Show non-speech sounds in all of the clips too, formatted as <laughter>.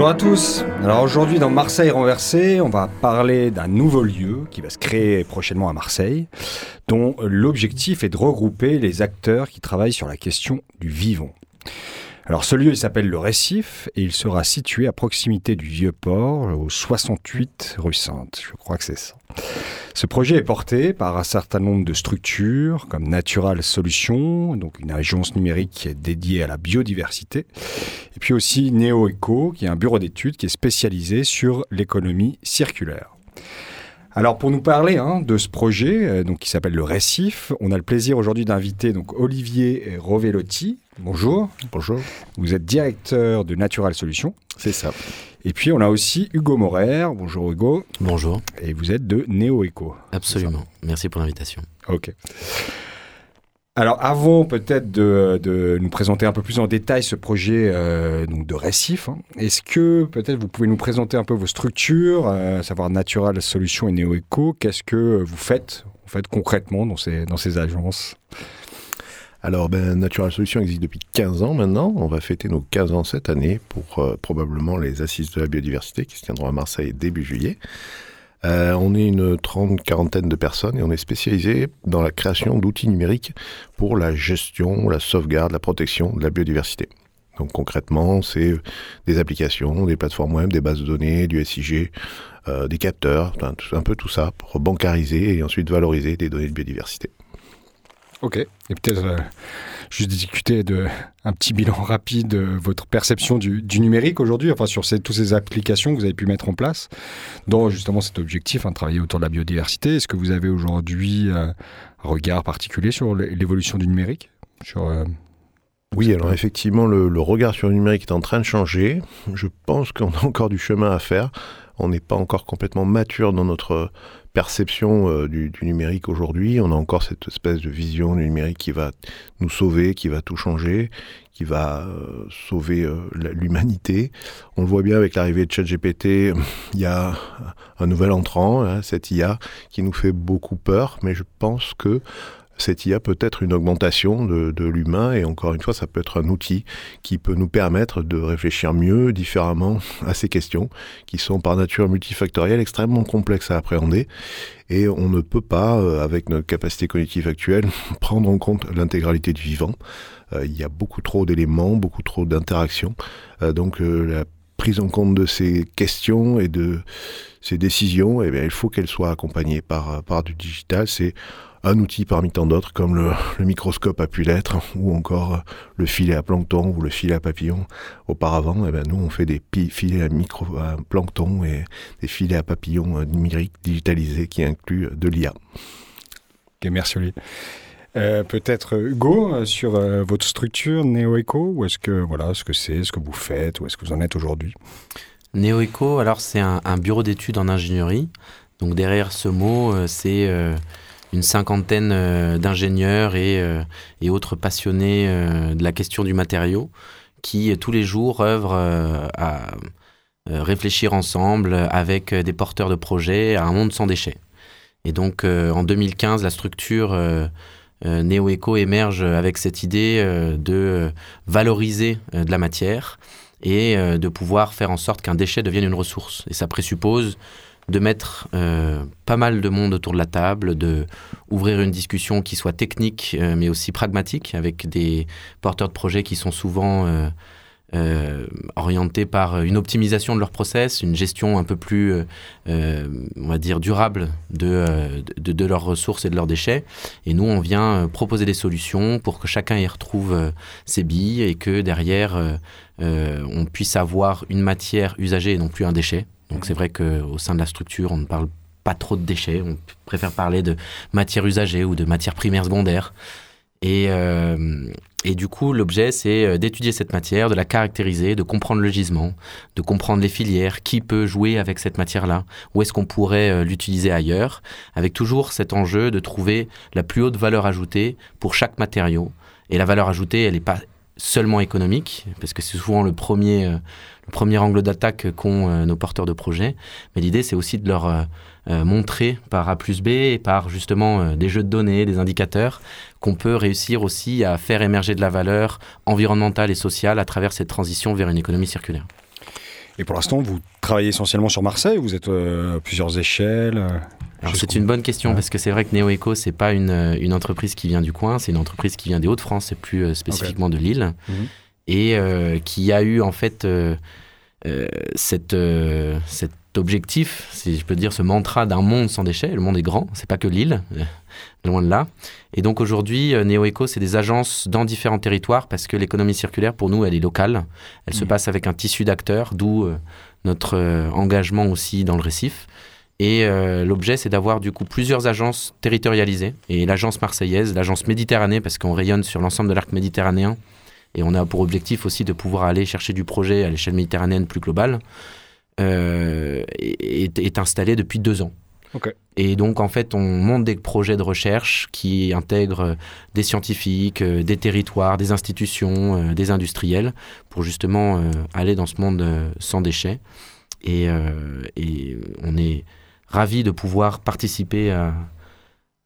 Bonjour à tous. Alors aujourd'hui dans Marseille renversée, on va parler d'un nouveau lieu qui va se créer prochainement à Marseille, dont l'objectif est de regrouper les acteurs qui travaillent sur la question du vivant. Alors ce lieu s'appelle le Récif et il sera situé à proximité du Vieux-Port au 68 rue Sainte. Je crois que c'est ça. Ce projet est porté par un certain nombre de structures comme Natural Solutions, donc une agence numérique dédiée à la biodiversité, et puis aussi NeoEco, qui est un bureau d'études qui est spécialisé sur l'économie circulaire. Alors pour nous parler hein, de ce projet, euh, donc qui s'appelle le Récif, on a le plaisir aujourd'hui d'inviter donc Olivier Rovellotti. Bonjour. Bonjour. Vous êtes directeur de Natural Solutions. C'est ça. Et puis on a aussi Hugo Morer. Bonjour Hugo. Bonjour. Et vous êtes de NeoEco. Absolument. Merci pour l'invitation. Ok. Alors avant peut-être de, nous présenter un peu plus en détail ce projet euh, donc de récif, hein, est-ce que peut-être vous pouvez nous présenter un peu vos structures, euh, à savoir Natural Solutions et NeoEco, qu'est-ce que vous faites, en fait, concrètement dans ces, dans ces agences? Alors, ben, Natural Solutions existe depuis 15 ans maintenant. On va fêter nos 15 ans cette année pour euh, probablement les assises de la biodiversité qui se tiendront à Marseille début juillet. Euh, on est une trente, quarantaine de personnes et on est spécialisé dans la création d'outils numériques pour la gestion, la sauvegarde, la protection de la biodiversité. Donc concrètement, c'est des applications, des plateformes web, des bases de données, du SIG, euh, des capteurs, un peu tout ça pour bancariser et ensuite valoriser des données de biodiversité. Ok. Et peut-être euh, juste discuter de un petit bilan <laughs> rapide de votre perception du, numérique aujourd'hui, enfin sur toutes ces applications que vous avez pu mettre en place, dans justement cet objectif, hein, travailler autour de la biodiversité. Est-ce que vous avez aujourd'hui euh, un regard particulier sur l'évolution du numérique? Sur, euh, oui, alors effectivement, le, regard sur le numérique est en train de changer. Je pense qu'on a encore du chemin à faire. On n'est pas encore complètement mature dans notre perception euh, du, numérique aujourd'hui. On a encore cette espèce de vision du numérique qui va nous sauver, qui va tout changer, qui va euh, sauver euh, l'humanité. On le voit bien avec l'arrivée de ChatGPT. <laughs> Il y a un nouvel entrant, hein, cette IA, qui nous fait beaucoup peur, mais je pense que cette IA peut être une augmentation de, l'humain et encore une fois, ça peut être un outil qui peut nous permettre de réfléchir mieux, différemment <laughs> à ces questions qui sont par nature multifactorielles, extrêmement complexes à appréhender et on ne peut pas, euh, avec notre capacité cognitive actuelle, <laughs> prendre en compte l'intégralité du vivant. Euh, il y a beaucoup trop d'éléments, beaucoup trop d'interactions. Euh, donc la prise en compte de ces questions et de ces décisions, eh bien, il faut qu'elles soient accompagnées par, du digital. Un outil parmi tant d'autres, comme le, microscope a pu l'être, ou encore le filet à plancton ou le filet à papillon. Auparavant, eh ben, nous, on fait des filets à, micro, plancton et des filets à papillons euh, numériques digitalisés qui incluent de l'IA. Ok, merci Olivier. Euh, peut-être Hugo euh, sur votre structure NeoEco ou est-ce que voilà ce que c'est, ce que vous faites ou est-ce que vous en êtes aujourd'hui? NeoEco, alors c'est un, un, bureau d'études en ingénierie. Donc derrière ce mot, c'est une cinquantaine euh, d'ingénieurs et, euh, et, autres passionnés euh, de la question du matériau qui tous les jours œuvrent à réfléchir ensemble avec des porteurs de projets à un monde sans déchets. Et donc en 2015, la structure NeoEco émerge avec cette idée de valoriser de la matière et de pouvoir faire en sorte qu'un déchet devienne une ressource. Et ça présuppose de mettre euh, pas mal de monde autour de la table, de ouvrir une discussion qui soit technique euh, mais aussi pragmatique avec des porteurs de projets qui sont souvent euh, orientés par une optimisation de leur process, une gestion un peu plus, on va dire, durable de, de, de, leurs ressources et de leurs déchets. Et nous, on vient proposer des solutions pour que chacun y retrouve ses billes et que derrière, on puisse avoir une matière usagée et non plus un déchet. Donc c'est vrai qu'au sein de la structure, on ne parle pas trop de déchets, on préfère parler de matière usagée ou de matière primaire secondaire. Et, euh, et du coup, l'objet, c'est euh, d'étudier cette matière, de la caractériser, de comprendre le gisement, de comprendre les filières, qui peut jouer avec cette matière-là, où est-ce qu'on pourrait euh, l'utiliser ailleurs, avec toujours cet enjeu de trouver la plus haute valeur ajoutée pour chaque matériau. Et la valeur ajoutée, elle n'est pas seulement économique, parce que c'est souvent le premier, premier angle d'attaque qu'ont nos porteurs de projets, mais l'idée, c'est aussi de leur euh, montrer par A plus B et par justement euh, des jeux de données, des indicateurs, qu'on peut réussir aussi à faire émerger de la valeur environnementale et sociale à travers cette transition vers une économie circulaire. Et pour l'instant, vous travaillez essentiellement sur Marseille, vous êtes euh, à plusieurs échelles c'est une bonne question parce que c'est vrai que NeoEco, c'est pas une, une, entreprise qui vient du coin, c'est une entreprise qui vient des Hauts-de-France, c'est plus spécifiquement de Lille, mhm. Et qui a eu en fait cette, cette objectif, si je peux dire, ce mantra d'un monde sans déchets. Le monde est grand, c'est pas que l'île, euh, <laughs> loin de là. Et donc aujourd'hui, euh, NeoEco, c'est des agences dans différents territoires parce que l'économie circulaire, pour nous, elle est locale. Elle se mmh. passe avec un tissu d'acteurs, d'où euh, notre engagement aussi dans le récif. Et l'objet, c'est d'avoir du coup plusieurs agences territorialisées. Et l'agence marseillaise, l'agence méditerranée, parce qu'on rayonne sur l'ensemble de l'arc méditerranéen. Et on a pour objectif aussi de pouvoir aller chercher du projet à l'échelle méditerranéenne plus globale. Euh, est, est, installé depuis deux ans. Et donc, en fait, on monte des projets de recherche qui intègrent des scientifiques, euh, des territoires, des institutions, euh, des industriels, pour justement aller dans ce monde sans déchets. Et, et on est ravis de pouvoir participer à,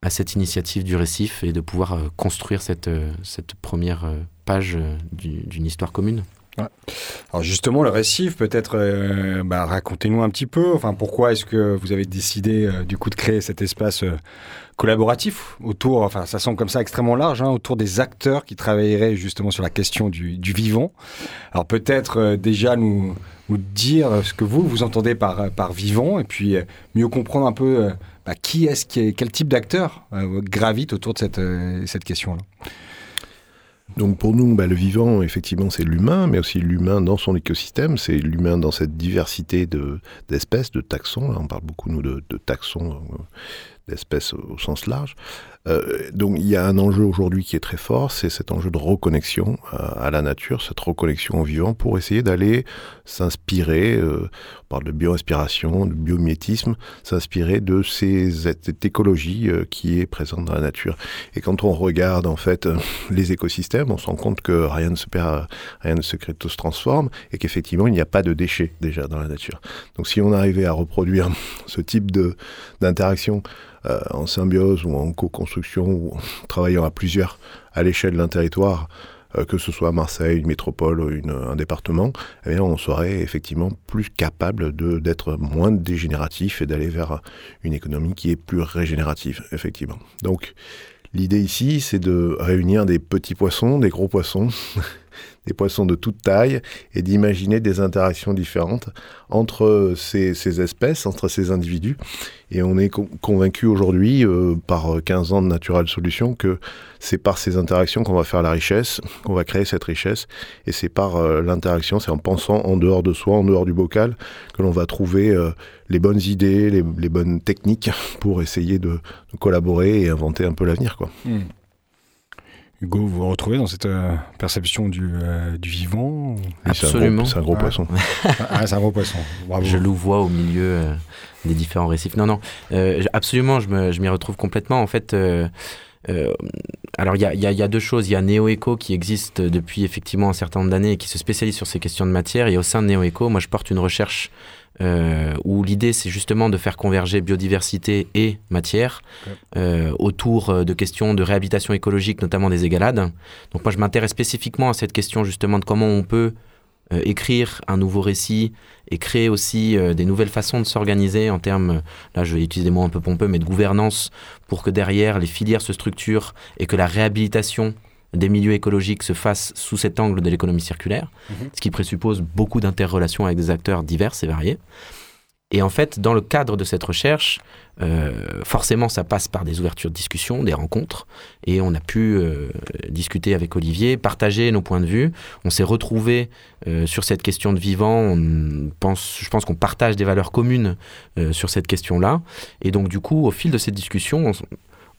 à, cette initiative du récif et de pouvoir construire cette, cette première page d'une histoire commune. Alors justement, le récif, peut-être, euh, bah, racontez-nous un petit peu. Enfin, pourquoi est-ce que vous avez décidé euh, du coup de créer cet espace euh, collaboratif autour, enfin, ça semble comme ça extrêmement large, hein, autour des acteurs qui travailleraient justement sur la question du, vivant. Alors peut-être déjà nous, nous, dire ce que vous vous entendez par par vivant, et puis mieux comprendre un peu bah, quel type d'acteur gravite autour de cette cette question-là? Donc pour nous, bah, le vivant, effectivement, c'est l'humain, mais aussi l'humain dans son écosystème, c'est l'humain dans cette diversité d'espèces, de, taxons. On parle beaucoup, nous, de, de taxons, euh, d'espèces au sens large. Euh, donc il y a un enjeu aujourd'hui qui est très fort, c'est cet enjeu de reconnexion euh, à la nature, cette reconnexion au vivant pour essayer d'aller s'inspirer, euh, on parle de bioinspiration, de biomimétisme, s'inspirer de ces, cette écologie qui est présente dans la nature. Et quand on regarde en fait les écosystèmes, on se rend compte que rien ne se perd, rien ne se crée, tout se transforme et qu'effectivement il n'y a pas de déchets déjà dans la nature. Donc si on arrivait à reproduire ce type d'interaction euh, en symbiose ou en co-construction ou en <laughs> travaillant à plusieurs à l'échelle d'un territoire, euh, que ce soit Marseille, une métropole ou un département, eh on serait effectivement plus capable d'être moins dégénératif et d'aller vers une économie qui est plus régénérative, effectivement. Donc, l'idée ici, c'est de réunir des petits poissons, des gros poissons, <laughs> des poissons de toute taille et d'imaginer des interactions différentes entre ces, espèces, entre ces individus. Et on est convaincu aujourd'hui, euh, par 15 ans de Natural Solutions, que c'est par ces interactions qu'on va faire la richesse, qu'on va créer cette richesse. Et c'est par euh, l'interaction, c'est en pensant en dehors de soi, en dehors du bocal, que l'on va trouver euh, les bonnes idées, les, bonnes techniques <laughs> pour essayer de, collaborer et inventer un peu l'avenir. Hmm. Hugo, vous vous retrouvez dans cette euh, perception du, euh, du vivant Absolument. C'est un, gros poisson. <laughs> ah, c'est un gros poisson. Je le vois au milieu euh, des différents récifs. Non, non, absolument, je m'y retrouve complètement. En fait, alors il y a, y a, deux choses. Il y a NeoEco qui existe depuis effectivement un certain nombre d'années et qui se spécialise sur ces questions de matière. Et au sein de NeoEco, moi je porte une recherche euh, où l'idée c'est justement de faire converger biodiversité et matière euh, autour euh, de questions de réhabilitation écologique, notamment des égalades. Donc moi je m'intéresse spécifiquement à cette question justement de comment on peut euh, écrire un nouveau récit et créer aussi des nouvelles façons de s'organiser en termes, là je vais utiliser des mots un peu pompeux, mais de gouvernance pour que derrière les filières se structurent et que la réhabilitation des milieux écologiques se fasse sous cet angle de l'économie circulaire, mhm. ce qui présuppose beaucoup d'interrelations avec des acteurs divers et variés. Et en fait, dans le cadre de cette recherche, euh, forcément, ça passe par des ouvertures de discussion, des rencontres. Et on a pu euh, discuter avec Olivier, partager nos points de vue. On s'est retrouvés euh, sur cette question de vivant. On pense, je pense qu'on partage des valeurs communes sur cette question-là. Et donc, du coup, au fil de cette discussion, on,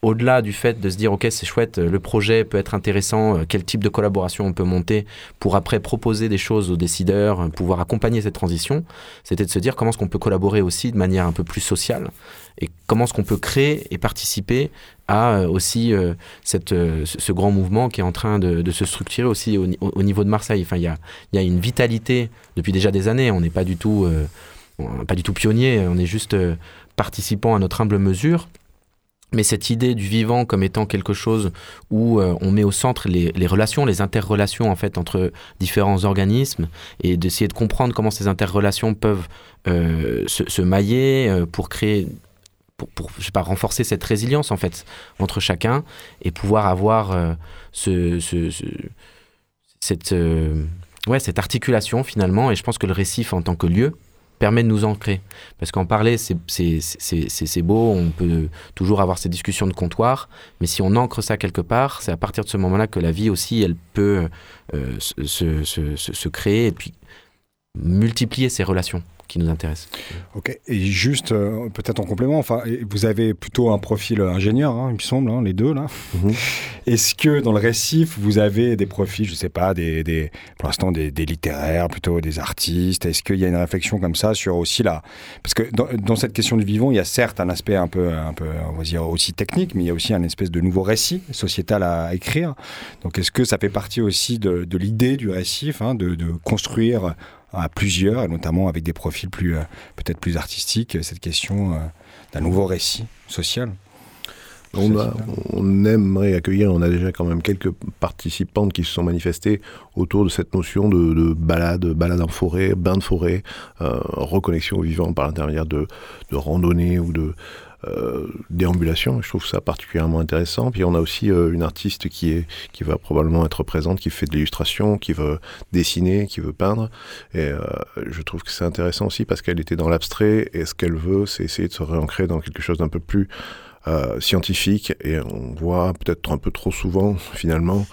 au-delà du fait de se dire, OK, c'est chouette, le projet peut être intéressant, euh, quel type de collaboration on peut monter pour après proposer des choses aux décideurs, euh, pouvoir accompagner cette transition, c'était de se dire comment est-ce qu'on peut collaborer aussi de manière un peu plus sociale et comment est-ce qu'on peut créer et participer à euh, aussi cette, ce grand mouvement qui est en train de, se structurer aussi au, niveau de Marseille. Enfin, il y a, y a, une vitalité depuis déjà des années. On n'est pas du tout, pas du tout pionnier. On est juste participant à notre humble mesure. Mais cette idée du vivant comme étant quelque chose où euh, on met au centre les, relations, les interrelations en fait entre différents organismes et d'essayer de comprendre comment ces interrelations peuvent euh, se, mailler euh, pour créer, pour, je sais pas, renforcer cette résilience en fait entre chacun et pouvoir avoir ce, cette, ouais, cette articulation finalement. Et je pense que le récif en tant que lieu, permet de nous ancrer. Parce qu'en parler, c'est beau, on peut toujours avoir ces discussions de comptoir, mais si on ancre ça quelque part, c'est à partir de ce moment-là que la vie aussi, elle peut euh, se, se, se, créer et puis multiplier ses relations qui nous intéresse. Ok, et juste euh, peut-être en complément, enfin, vous avez plutôt un profil ingénieur, hein, il me semble, hein, les deux là. Mhm. Est-ce que dans le récif, vous avez des profils, je sais pas, des, des pour l'instant des, des, littéraires, plutôt des artistes? Est-ce qu'il y a une réflexion comme ça sur aussi là Parce que dans, dans, cette question du vivant, il y a certes un aspect un peu, un peu, on va dire aussi technique, mais il y a aussi un espèce de nouveau récit sociétal à écrire. Donc est-ce que ça fait partie aussi de, de l'idée du récif, hein, de, de construire à plusieurs, notamment avec des profils plus, euh, peut-être plus artistiques, cette question euh, d'un nouveau récit social. On, on, aimerait accueillir, on a déjà quand même quelques participantes qui se sont manifestées autour de cette notion de, balade, balade en forêt, bain de forêt, euh, reconnexion au vivant par l'intermédiaire de, de randonnées ou de, euh, déambulation. Je trouve ça particulièrement intéressant. Puis on a aussi euh, une artiste qui, est, qui va probablement être présente, qui fait de l'illustration, qui veut dessiner, qui veut peindre. Et euh, je trouve que c'est intéressant aussi parce qu'elle était dans l'abstrait et ce qu'elle veut, c'est essayer de se réancrer dans quelque chose d'un peu plus scientifique. Et on voit peut-être un peu trop souvent, <laughs> finalement,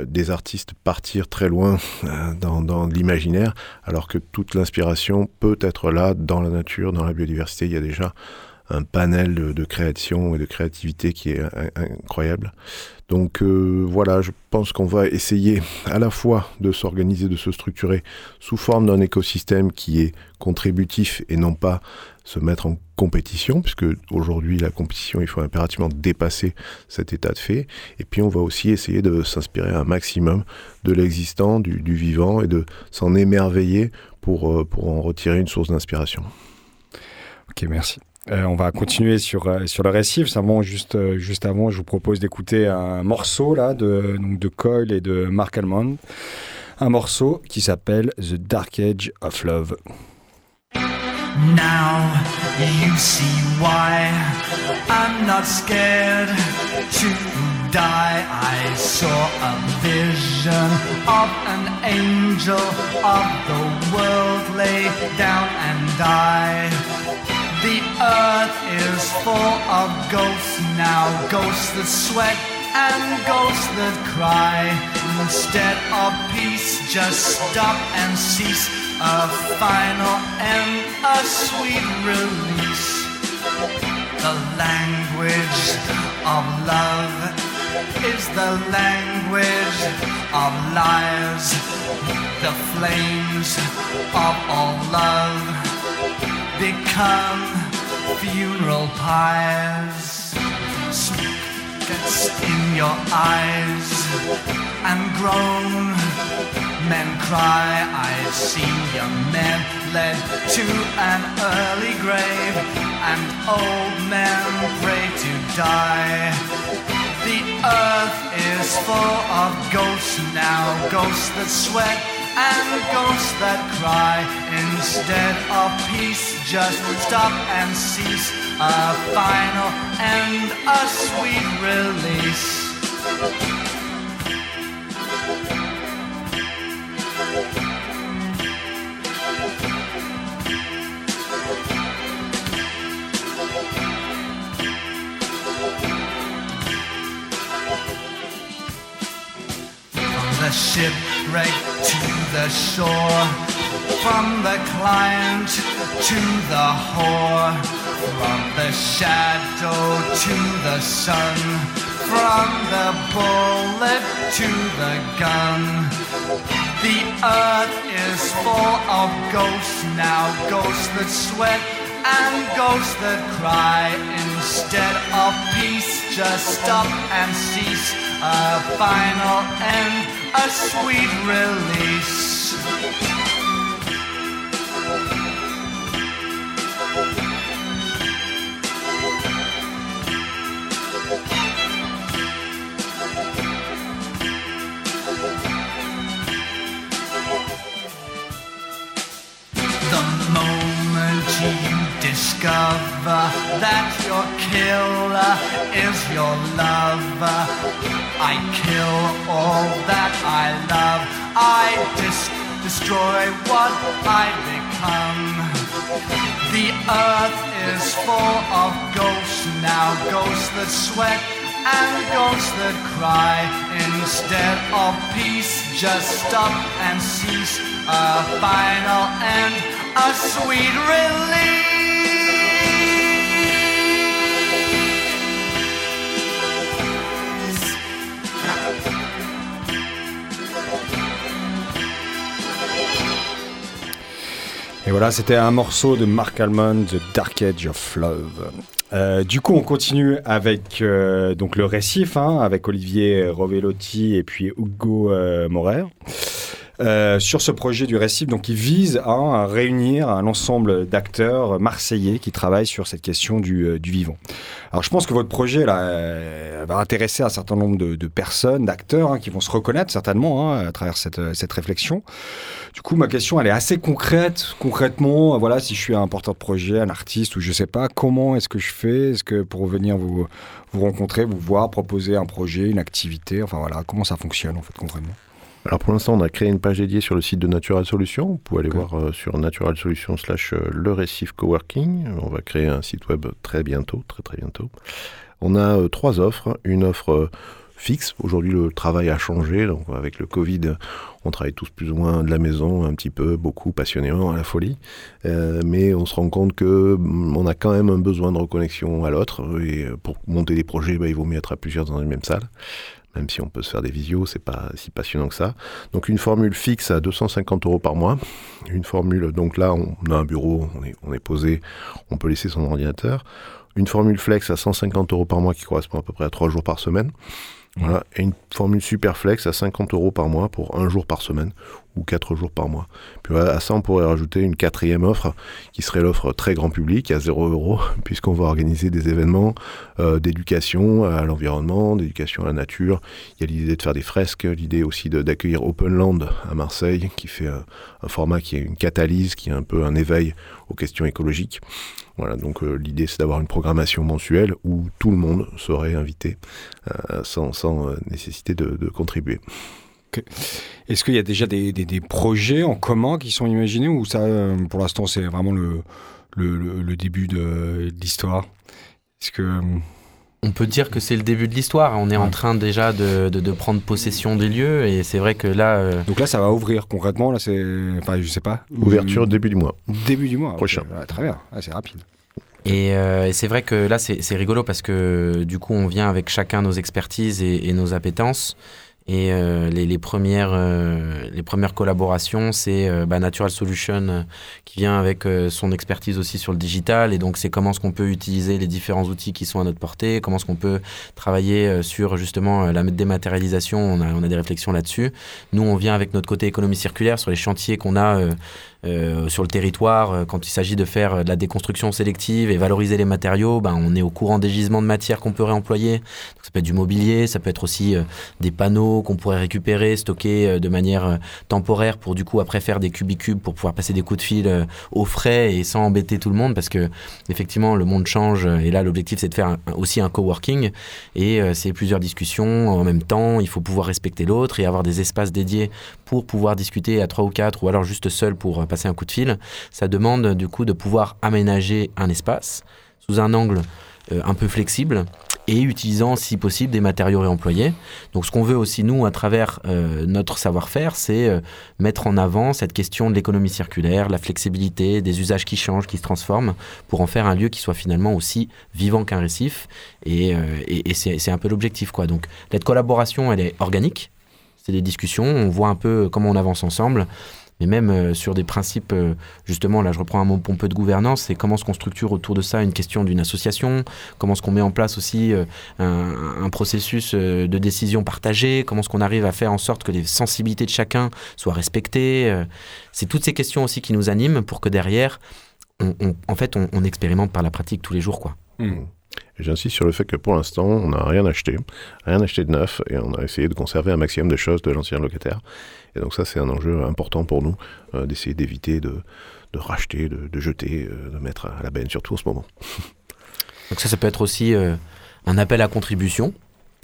des artistes partir très loin <laughs> dans, dans l'imaginaire, alors que toute l'inspiration peut être là dans la nature, dans la biodiversité. Il y a déjà un panel de, création et de créativité qui est incroyable. Donc euh, voilà, je pense qu'on va essayer à la fois de s'organiser, de se structurer sous forme d'un écosystème qui est contributif et non pas se mettre en compétition, puisque aujourd'hui la compétition, il faut impérativement dépasser cet état de fait. Et puis on va aussi essayer de s'inspirer un maximum de l'existant, du, vivant, et de s'en émerveiller pour, euh, pour en retirer une source d'inspiration. Ok, merci. Euh, on va continuer sur, euh, sur le récif. Seulement, juste, euh, juste avant, je vous propose d'écouter un morceau là, de, donc de Coyle et de Mark Almond. Un morceau qui s'appelle The Dark Age of Love. Now you see why I'm not scared to die. I saw a vision of an angel of the world lay down and die. The earth is full of ghosts now, ghosts that sweat and ghosts that cry. Instead of peace, just stop and cease. A final end, a sweet release. The language of love is the language of lies. The flames of all love become funeral pyres. Smoke gets in your eyes and groan. Men cry, I've seen young men led to an early grave, and old men pray to die. The earth is full of ghosts now, ghosts that sweat and ghosts that cry instead of peace. Just stop and cease a final and a sweet release. The shipwreck the shore, from the client to the whore, from the shadow to the sun, from the bullet to the gun. The earth is full of ghosts now, ghosts that sweat and ghosts that cry. Instead of peace, just stop and cease. A final end, a sweet release. The moment you discover that your killer is your lover, I kill all that I love. I dis- destroy what I become. The earth is full of ghosts now, ghosts that sweat and ghosts that cry. Instead of peace, just stop and cease. A final end, a sweet release. Et voilà, c'était un morceau de Mark Almond, The Dark Edge of Love. Euh, du coup, on continue avec euh, donc le récif, hein, avec Olivier Rovellotti et puis Hugo euh, Morer. Euh, sur ce projet du récif, donc il vise hein, à réunir un ensemble d'acteurs marseillais qui travaillent sur cette question du, euh, du vivant. Alors je pense que votre projet là euh, va intéresser un certain nombre de, de personnes, d'acteurs hein, qui vont se reconnaître certainement hein, à travers cette, cette réflexion. Du coup, ma question elle est assez concrète. Concrètement, voilà, si je suis un porteur de projet, un artiste ou je sais pas, comment est-ce que je fais? Est-ce que pour venir vous vous rencontrer, vous voir, proposer un projet, une activité, enfin voilà, comment ça fonctionne en fait concrètement? Alors pour l'instant, on a créé une page dédiée sur le site de Natural Solutions. Vous pouvez aller voir euh, sur Natural Solutions slash euh, le récif coworking. On va créer un site web très bientôt, très très bientôt. On a euh, trois offres. Une offre euh, fixe. Aujourd'hui, le travail a changé. Donc avec le Covid, on travaille tous plus ou moins de la maison, un petit peu, beaucoup, passionnément, à la folie. Mais on se rend compte que mm, on a quand même un besoin de reconnexion à l'autre. Et pour monter des projets, bah, il vaut mieux être à plusieurs dans une même salle. Même si on peut se faire des visios, c'est pas si passionnant que ça. Donc une formule fixe à 250 euros par mois. Une formule, donc là, on a un bureau, on est, posé, on peut laisser son ordinateur. Une formule flex à 150 euros par mois qui correspond à peu près à 3 jours par semaine. Voilà. Et une formule super flex à 50 euros par mois pour un jour par semaine ou 4 jours par mois. Puis à ça, on pourrait rajouter une quatrième offre qui serait l'offre très grand public à 0 euros, <laughs> puisqu'on va organiser des événements euh, d'éducation à l'environnement, d'éducation à la nature. Il y a l'idée de faire des fresques, l'idée aussi d'accueillir Open Land à Marseille, qui fait un format qui est une catalyse, qui est un peu un éveil aux questions écologiques. Voilà, donc euh, l'idée c'est d'avoir une programmation mensuelle où tout le monde serait invité euh, sans, sans nécessité de contribuer. Est-ce qu'il y a déjà des, des- des projets en commun qui sont imaginés ou ça, euh, pour l'instant, c'est vraiment le, le, le- le début de, de l'histoire? Est-ce que euh, On peut dire que c'est le début de l'histoire. On est en train déjà de, de- de prendre possession des lieux et c'est vrai que là, euh, donc là, ça va ouvrir concrètement Là, c'est, enfin, je sais pas. Ouverture Ou- début du mois. début du mois. Prochain. Ouais, très bien. Ah, c'est rapide. Et, euh, et c'est vrai que là, c'est c'est rigolo parce que du coup, on vient avec chacun nos expertises et, et nos appétences. Et euh, les, les premières, euh, les premières collaborations, c'est euh, bah, Natural Solution euh, qui vient avec euh, son expertise aussi sur le digital. Et donc, c'est comment est-ce qu'on peut utiliser les différents outils qui sont à notre portée, comment est-ce qu'on peut travailler sur justement la dématérialisation. On a, on a des réflexions là-dessus. Nous, on vient avec notre côté économie circulaire sur les chantiers qu'on a euh, sur le territoire, quand il s'agit de faire de la déconstruction sélective et valoriser les matériaux, ben, on est au courant des gisements de matière qu'on peut réemployer. Donc, ça peut être du mobilier, ça peut être aussi des panneaux qu'on pourrait récupérer, stocker euh, de manière euh, temporaire pour du coup après faire des cubicubes pour pouvoir passer des coups de fil euh, au frais et sans embêter tout le monde parce que effectivement le monde change et là l'objectif c'est de faire aussi un coworking et c'est plusieurs discussions en même temps, il faut pouvoir respecter l'autre et avoir des espaces dédiés pour pouvoir discuter à trois ou quatre ou alors juste seul pour passer un coup de fil. Ça demande du coup de pouvoir aménager un espace sous un angle un peu flexible et utilisant si possible des matériaux réemployés. Donc ce qu'on veut aussi nous à travers euh, notre savoir-faire, c'est euh, mettre en avant cette question de l'économie circulaire, la flexibilité, des usages qui changent, qui se transforment, pour en faire un lieu qui soit finalement aussi vivant qu'un récif. Et, euh, et, et c'est un peu l'objectif quoi. Donc cette collaboration, elle est organique. C'est des discussions, on voit un peu comment on avance ensemble mais même euh, sur des principes, euh, justement, là je reprends un mot pompeux de gouvernance, c'est comment est-ce qu'on structure autour de ça une question d'une association, comment est-ce qu'on met en place aussi euh, un, processus de décision partagée, comment est-ce qu'on arrive à faire en sorte que les sensibilités de chacun soient respectées. c'est toutes ces questions aussi qui nous animent pour que derrière, en fait, on, expérimente par la pratique tous les jours. quoi. Mmh. J'insiste sur le fait que pour l'instant, on n'a rien acheté, rien acheté de neuf, et on a essayé de conserver un maximum de choses de l'ancien locataire. Et donc ça, c'est un enjeu important pour nous, euh, d'essayer d'éviter de, racheter, de, jeter, euh, de mettre à la benne, surtout en ce moment. <laughs> donc ça, ça peut être aussi euh, un appel à contribution.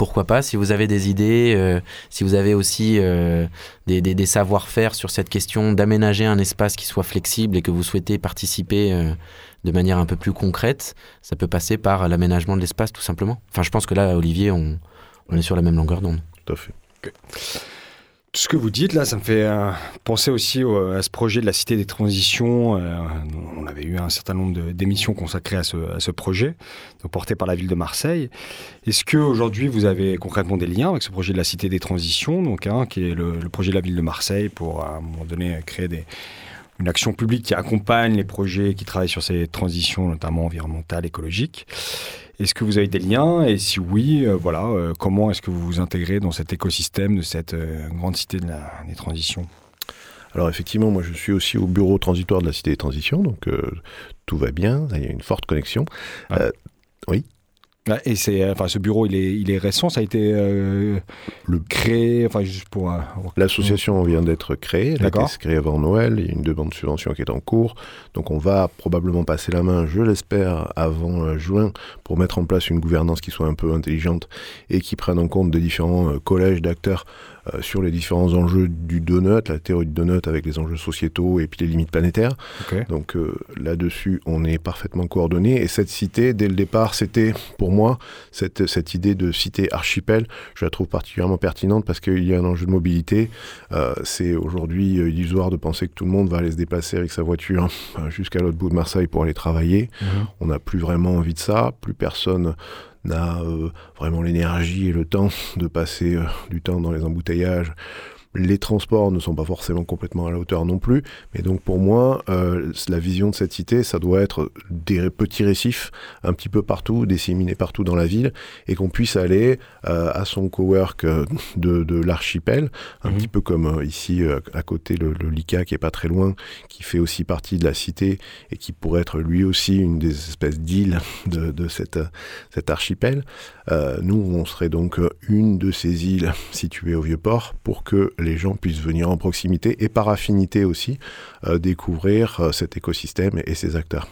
Pourquoi pas, si vous avez des idées, si vous avez aussi des, des savoir-faire sur cette question d'aménager un espace qui soit flexible et que vous souhaitez participer de manière un peu plus concrète, ça peut passer par l'aménagement de l'espace tout simplement. Enfin, je pense que là, Olivier, on, est sur la même longueur d'onde. Tout à fait. Tout ce que vous dites là, ça me fait euh, penser aussi à ce projet de la Cité des Transitions. Euh, on avait eu un certain nombre d'émissions consacrées à ce, projet, porté par la ville de Marseille. Est-ce que aujourd'hui vous avez concrètement des liens avec ce projet de la Cité des Transitions, donc hein, qui est le, projet de la ville de Marseille pour à un moment donné créer une action publique qui accompagne les projets qui travaillent sur ces transitions, notamment environnementales, écologiques? Est-ce que vous avez des liens Et si oui, euh, voilà, euh, comment est-ce que vous vous intégrez dans cet écosystème de cette euh, grande cité de la, des transitions? Alors effectivement, moi je suis aussi au bureau transitoire de la Cité des Transitions, donc tout va bien, il y a une forte connexion. oui et c'est, enfin, ce bureau, il est, il est récent. Ça a été euh, le créé, enfin, juste pour. L'association vient d'être créée. Elle a été créée avant Noël. Il y a une demande de subvention qui est en cours. Donc, on va probablement passer la main, je l'espère, avant euh, juin, pour mettre en place une gouvernance qui soit un peu intelligente et qui prenne en compte des différents euh, collèges d'acteurs euh, sur les différents enjeux du donut, la théorie du donut avec les enjeux sociétaux et puis les limites planétaires. Donc euh, là-dessus, on est parfaitement coordonné. Et cette cité, dès le départ, c'était pour moi cette, cette idée de cité archipel. Je la trouve particulièrement pertinente parce qu'il y a un enjeu de mobilité. Euh, c'est aujourd'hui illusoire de penser que tout le monde va aller se déplacer avec sa voiture jusqu'à l'autre bout de Marseille pour aller travailler. Mhm. On n'a plus vraiment envie de ça. Plus personne n'a euh, vraiment l'énergie et le temps de passer euh, du temps dans les embouteillages les transports ne sont pas forcément complètement à la hauteur non plus, mais donc pour moi, euh, la vision de cette cité, ça doit être des petits récifs un petit peu partout, disséminés partout dans la ville, et qu'on puisse aller euh, à son cowork euh, de, de l'archipel, un mhm. petit peu comme ici à côté le, le, LICA qui est pas très loin, qui fait aussi partie de la cité et qui pourrait être lui aussi une des espèces d'îles <laughs> de, de cette, cet archipel. nous, on serait donc une de ces îles <laughs> situées au Vieux-Port pour que les gens puissent venir en proximité et par affinité aussi euh, découvrir euh, cet écosystème et ses acteurs.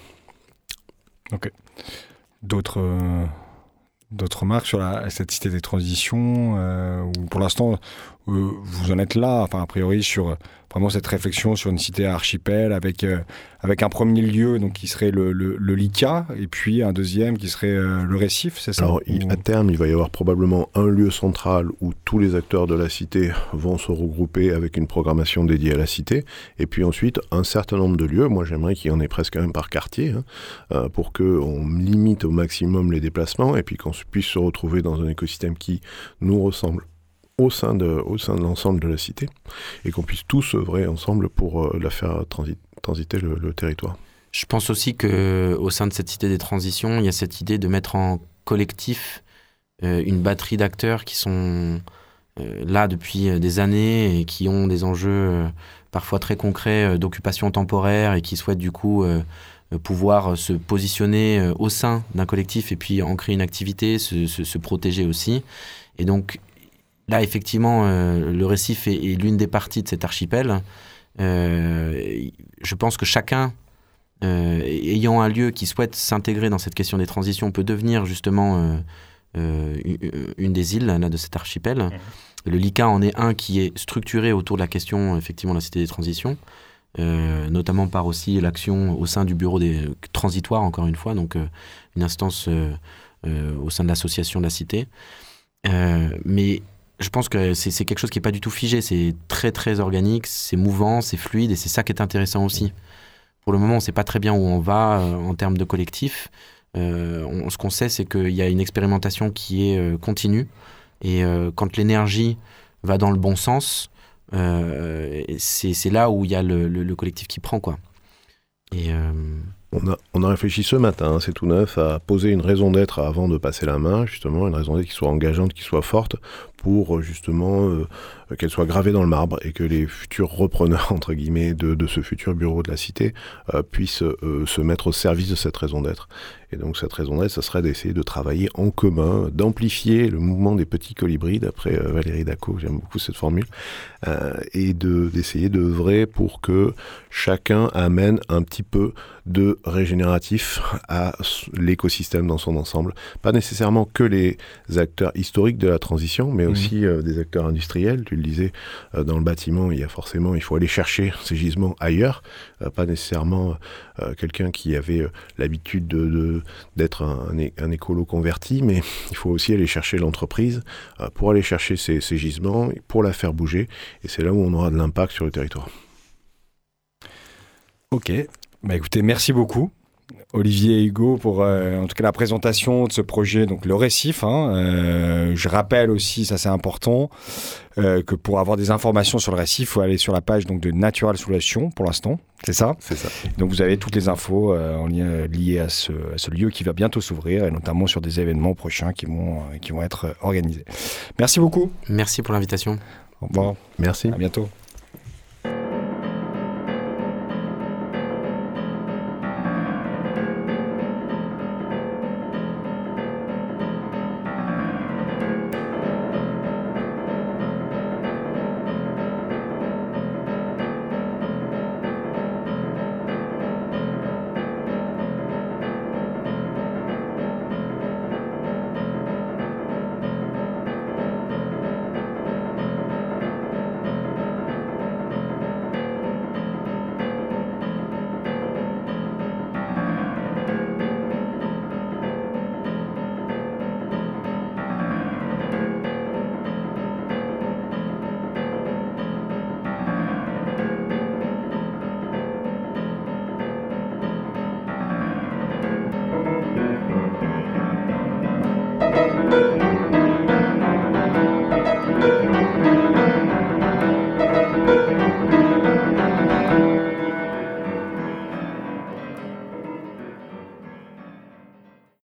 Ok. D'autres euh, d'autres remarques sur la, cette cité des transitions ou pour l'instant vous en êtes là, enfin a priori sur vraiment cette réflexion sur une cité archipel avec, euh, avec un premier lieu donc, qui serait le, le, LICA et puis un deuxième qui serait euh, le récif, c'est ça? Alors, à terme, il va y avoir probablement un lieu central où tous les acteurs de la cité vont se regrouper avec une programmation dédiée à la cité et puis ensuite un certain nombre de lieux. Moi, j'aimerais qu'il y en ait presque un par quartier hein, euh, pour qu'on limite au maximum les déplacements et puis qu'on puisse se retrouver dans un écosystème qui nous ressemble au sein de, au sein de l'ensemble de la cité et qu'on puisse tous œuvrer ensemble pour euh, la faire transiter le, territoire. Je pense aussi que au sein de cette cité des transitions, il y a cette idée de mettre en collectif euh, une batterie d'acteurs qui sont euh, là depuis des années et qui ont des enjeux parfois très concrets d'occupation temporaire et qui souhaitent du coup pouvoir se positionner au sein d'un collectif et puis en créer une activité, se, se, se protéger aussi. Et donc Là, effectivement, euh, le récif est, l'une des parties de cet archipel. Euh, je pense que chacun, euh, ayant un lieu qui souhaite s'intégrer dans cette question des transitions, peut devenir justement une des îles de cet archipel. Mmh. Le LICA en est un qui est structuré autour de la question, effectivement, de la cité des transitions. notamment par aussi l'action au sein du bureau des transitoires, encore une fois, donc une instance au sein de l'association de la cité. mais je pense que c'est quelque chose qui n'est pas du tout figé, c'est très très organique, c'est mouvant, c'est fluide et c'est ça qui est intéressant aussi. Pour le moment, on ne sait pas très bien où on va en termes de collectif. ce qu'on sait, c'est qu'il y a une expérimentation qui est continue et quand l'énergie va dans le bon sens, euh, c'est là où il y a le, le, collectif qui prend. quoi. Et, euh, on a, on a, réfléchi ce matin, hein, c'est tout neuf, à poser une raison d'être avant de passer la main, justement, une raison d'être qui soit engageante, qui soit forte, pour justement euh, qu'elle soit gravée dans le marbre et que les futurs repreneurs, <laughs> entre guillemets, de, de ce futur bureau de la cité euh, puissent euh, se mettre au service de cette raison d'être. Et donc cette raison d'être, ce serait d'essayer de travailler en commun, d'amplifier le mouvement des petits colibris, d'après Valérie Daco, j'aime beaucoup cette formule, et d'essayer de, d'œuvrer pour que chacun amène un petit peu de régénératif à l'écosystème dans son ensemble. Pas nécessairement que les acteurs historiques de la transition, mais mmh. aussi euh, des acteurs industriels. Tu le disais, euh, dans le bâtiment, il y a forcément, il faut aller chercher ces gisements ailleurs, euh, pas nécessairement quelqu'un qui avait l'habitude d'être un, écolo converti, mais <laughs> il faut aussi aller chercher l'entreprise pour aller chercher ces, ces gisements, pour la faire bouger, et c'est là où on aura de l'impact sur le territoire. Ok, bah écoutez, merci beaucoup. Olivier et Hugo pour euh, en tout cas la présentation de ce projet, donc le récif. Hein. Euh, je rappelle aussi, ça c'est important, euh, que pour avoir des informations sur le récif, il faut aller sur la page donc, de Natural Solutions pour l'instant. C'est ça? C'est ça. Donc vous avez toutes les infos en lien, liées à ce, à ce, lieu qui va bientôt s'ouvrir et notamment sur des événements prochains qui vont, qui vont être organisés. Merci beaucoup. Merci pour l'invitation. Au revoir. Merci. À bientôt.